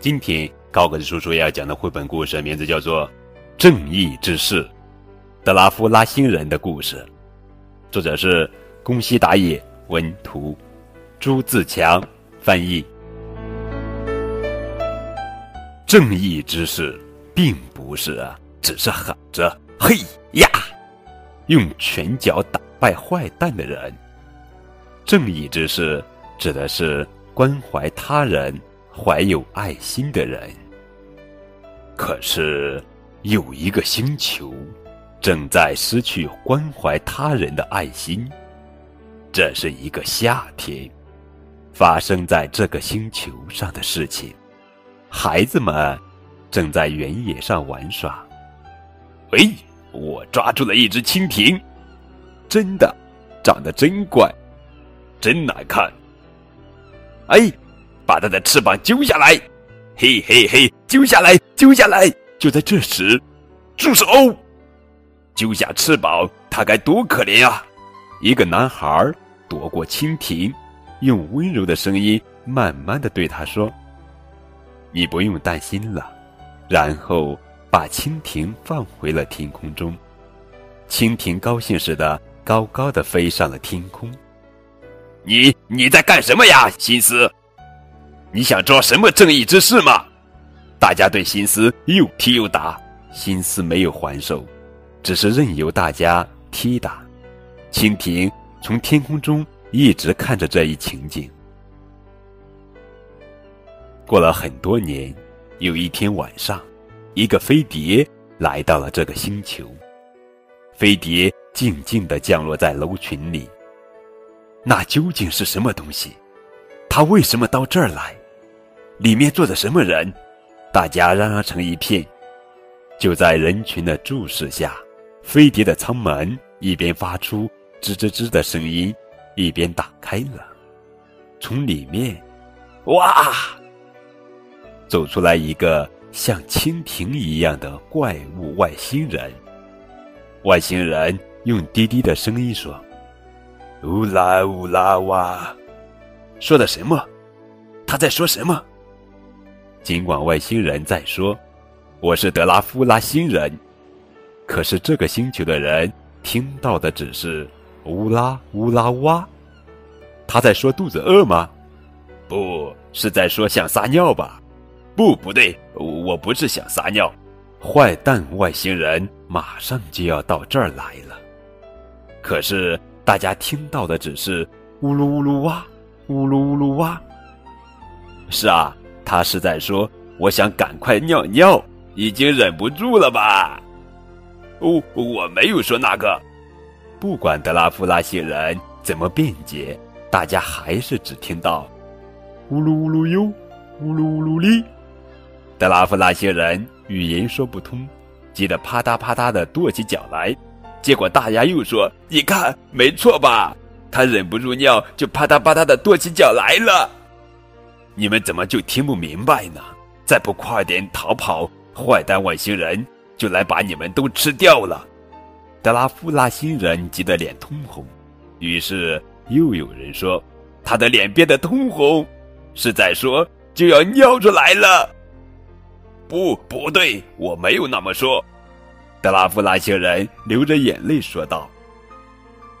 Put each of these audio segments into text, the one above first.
今天高个子叔叔要讲的绘本故事名字叫做《正义之士》，德拉夫拉星人的故事，作者是宫西达也，文图，朱自强翻译。正义之士并不是啊，只是喊着“嘿呀”，用拳脚打败坏蛋的人。正义之士指的是关怀他人。怀有爱心的人，可是有一个星球正在失去关怀他人的爱心。这是一个夏天发生在这个星球上的事情。孩子们正在原野上玩耍。喂，我抓住了一只蜻蜓，真的，长得真怪，真难看。哎。把它的翅膀揪下来，嘿嘿嘿，揪下来，揪下来！就在这时，住手！揪下翅膀，它该多可怜啊！一个男孩躲过蜻蜓，用温柔的声音慢慢的对他说：“你不用担心了。”然后把蜻蜓放回了天空中。蜻蜓高兴似的高高的飞上了天空。你你在干什么呀，心思？你想做什么正义之事吗？大家对心思又踢又打，心思没有还手，只是任由大家踢打。蜻蜓从天空中一直看着这一情景。过了很多年，有一天晚上，一个飞碟来到了这个星球。飞碟静静地降落在楼群里。那究竟是什么东西？它为什么到这儿来？里面坐着什么人？大家嚷嚷成一片。就在人群的注视下，飞碟的舱门一边发出吱吱吱的声音，一边打开了。从里面，哇，走出来一个像蜻蜓一样的怪物外星人。外星人用低低的声音说：“乌拉乌拉哇，说的什么？他在说什么？”尽管外星人在说：“我是德拉夫拉星人。”可是这个星球的人听到的只是“乌拉乌拉哇”。他在说肚子饿吗？不是在说想撒尿吧？不，不对，我不是想撒尿。坏蛋外星人马上就要到这儿来了。可是大家听到的只是“呜噜呜噜哇，呜噜呜噜哇”。是啊。他是在说：“我想赶快尿尿，已经忍不住了吧？”哦，我没有说那个。不管德拉夫拉星人怎么辩解，大家还是只听到“呜噜呜噜哟，呜噜呜噜哩”。德拉夫拉星人语言说不通，急得啪嗒啪嗒的跺起脚来。结果大家又说：“你看，没错吧？他忍不住尿，就啪嗒啪嗒的跺起脚来了。”你们怎么就听不明白呢？再不快点逃跑，坏蛋外星人就来把你们都吃掉了！德拉夫拉星人急得脸通红。于是又有人说：“他的脸变得通红，是在说就要尿出来了。”不，不对，我没有那么说。德拉夫拉星人流着眼泪说道：“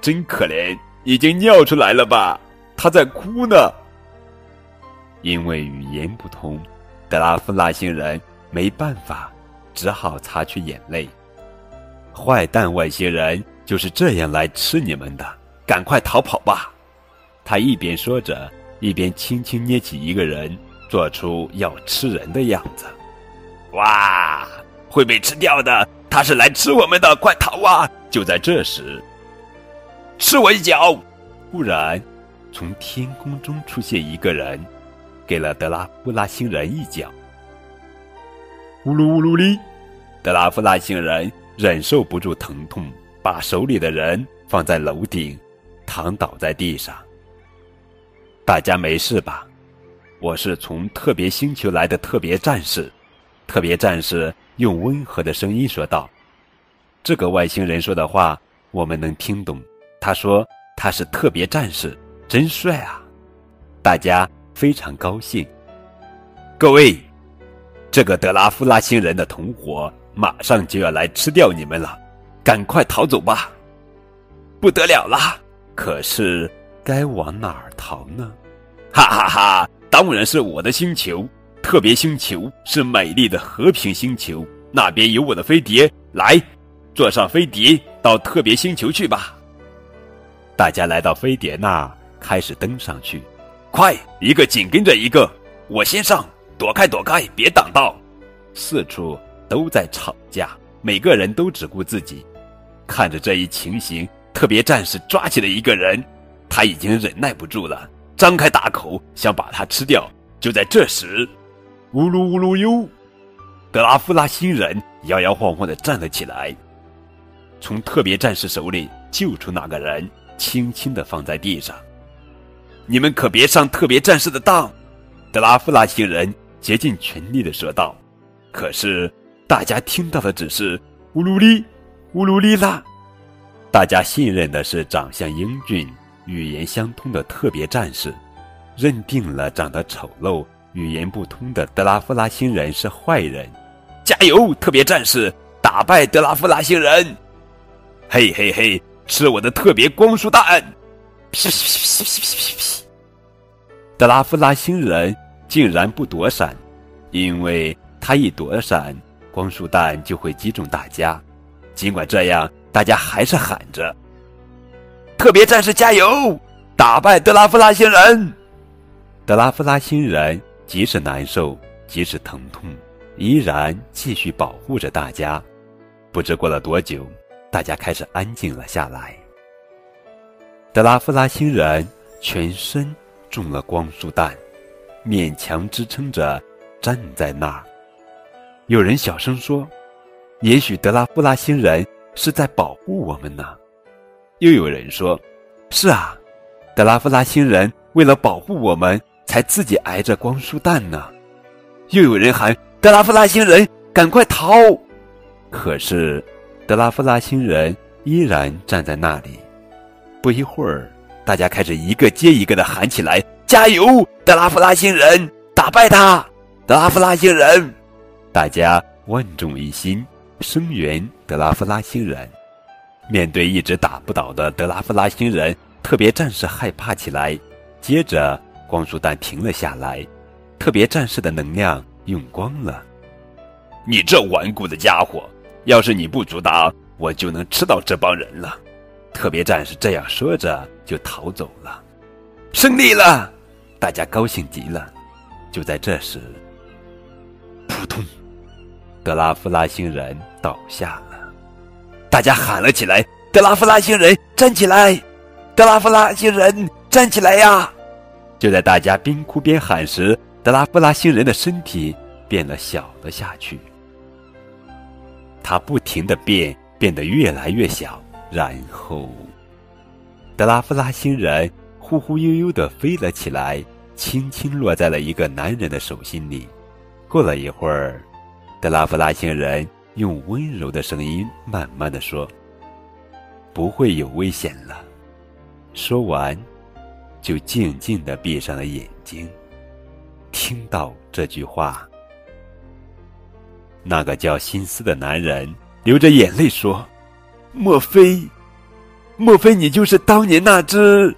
真可怜，已经尿出来了吧？他在哭呢。”因为语言不通，德拉夫拉星人没办法，只好擦去眼泪。坏蛋外星人就是这样来吃你们的，赶快逃跑吧！他一边说着，一边轻轻捏起一个人，做出要吃人的样子。哇，会被吃掉的！他是来吃我们的，快逃啊！就在这时，吃我一脚！忽然，从天空中出现一个人。给了德拉夫拉星人一脚，呜噜呜噜哩！德拉夫拉星人忍受不住疼痛，把手里的人放在楼顶，躺倒在地上。大家没事吧？我是从特别星球来的特别战士。特别战士用温和的声音说道：“这个外星人说的话我们能听懂。他说他是特别战士，真帅啊！”大家。非常高兴，各位，这个德拉夫拉星人的同伙马上就要来吃掉你们了，赶快逃走吧！不得了啦！可是该往哪儿逃呢？哈哈哈！当然是我的星球，特别星球是美丽的和平星球，那边有我的飞碟，来，坐上飞碟到特别星球去吧！大家来到飞碟那，开始登上去，快，一个紧跟着一个，我先上。躲开，躲开，别挡道！四处都在吵架，每个人都只顾自己。看着这一情形，特别战士抓起了一个人，他已经忍耐不住了，张开大口想把他吃掉。就在这时，呜噜呜噜哟，德拉夫拉星人摇摇晃晃地站了起来，从特别战士手里救出那个人，轻轻地放在地上。你们可别上特别战士的当，德拉夫拉星人。竭尽全力的说道，可是大家听到的只是“乌鲁哩，乌鲁哩啦”。大家信任的是长相英俊、语言相通的特别战士，认定了长得丑陋、语言不通的德拉夫拉星人是坏人。加油，特别战士，打败德拉夫拉星人！嘿嘿嘿，吃我的特别光束弹！噼噼噼噼噼噼噼！德拉夫拉星人。竟然不躲闪，因为他一躲闪，光束弹就会击中大家。尽管这样，大家还是喊着：“特别战士加油，打败德拉夫拉星人！”德拉夫拉星人即使难受，即使疼痛，依然继续保护着大家。不知过了多久，大家开始安静了下来。德拉夫拉星人全身中了光束弹。勉强支撑着，站在那儿。有人小声说：“也许德拉夫拉星人是在保护我们呢。”又有人说：“是啊，德拉夫拉星人为了保护我们，才自己挨着光束弹呢。”又有人喊：“德拉夫拉星人，赶快逃！”可是，德拉夫拉星人依然站在那里。不一会儿，大家开始一个接一个的喊起来。加油，德拉夫拉星人！打败他，德拉夫拉星人！大家万众一心，声援德拉夫拉星人。面对一直打不倒的德拉夫拉星人，特别战士害怕起来。接着，光束弹停了下来，特别战士的能量用光了。你这顽固的家伙！要是你不阻挡，我就能吃到这帮人了。特别战士这样说着，就逃走了。胜利了！大家高兴极了。就在这时，扑通，德拉夫拉星人倒下了。大家喊了起来：“德拉夫拉星人，站起来！德拉夫拉星人，站起来呀！”就在大家边哭边喊时，德拉夫拉星人的身体变得小了下去。他不停的变，变得越来越小，然后，德拉夫拉星人忽忽悠悠的飞了起来。轻轻落在了一个男人的手心里。过了一会儿，德拉夫拉星人用温柔的声音慢慢的说：“不会有危险了。”说完，就静静的闭上了眼睛。听到这句话，那个叫心思的男人流着眼泪说：“莫非，莫非你就是当年那只？”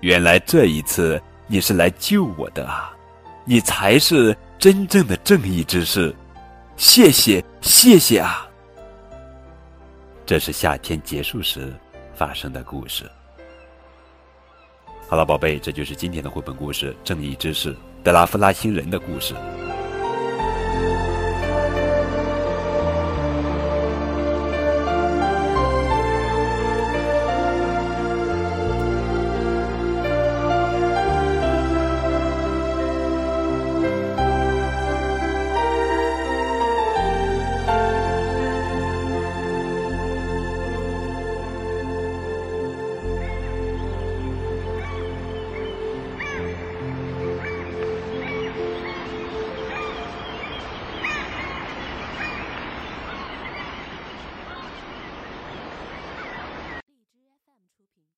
原来这一次你是来救我的啊！你才是真正的正义之士，谢谢谢谢啊！这是夏天结束时发生的故事。好了，宝贝，这就是今天的绘本故事《正义之士德拉夫拉星人的故事》。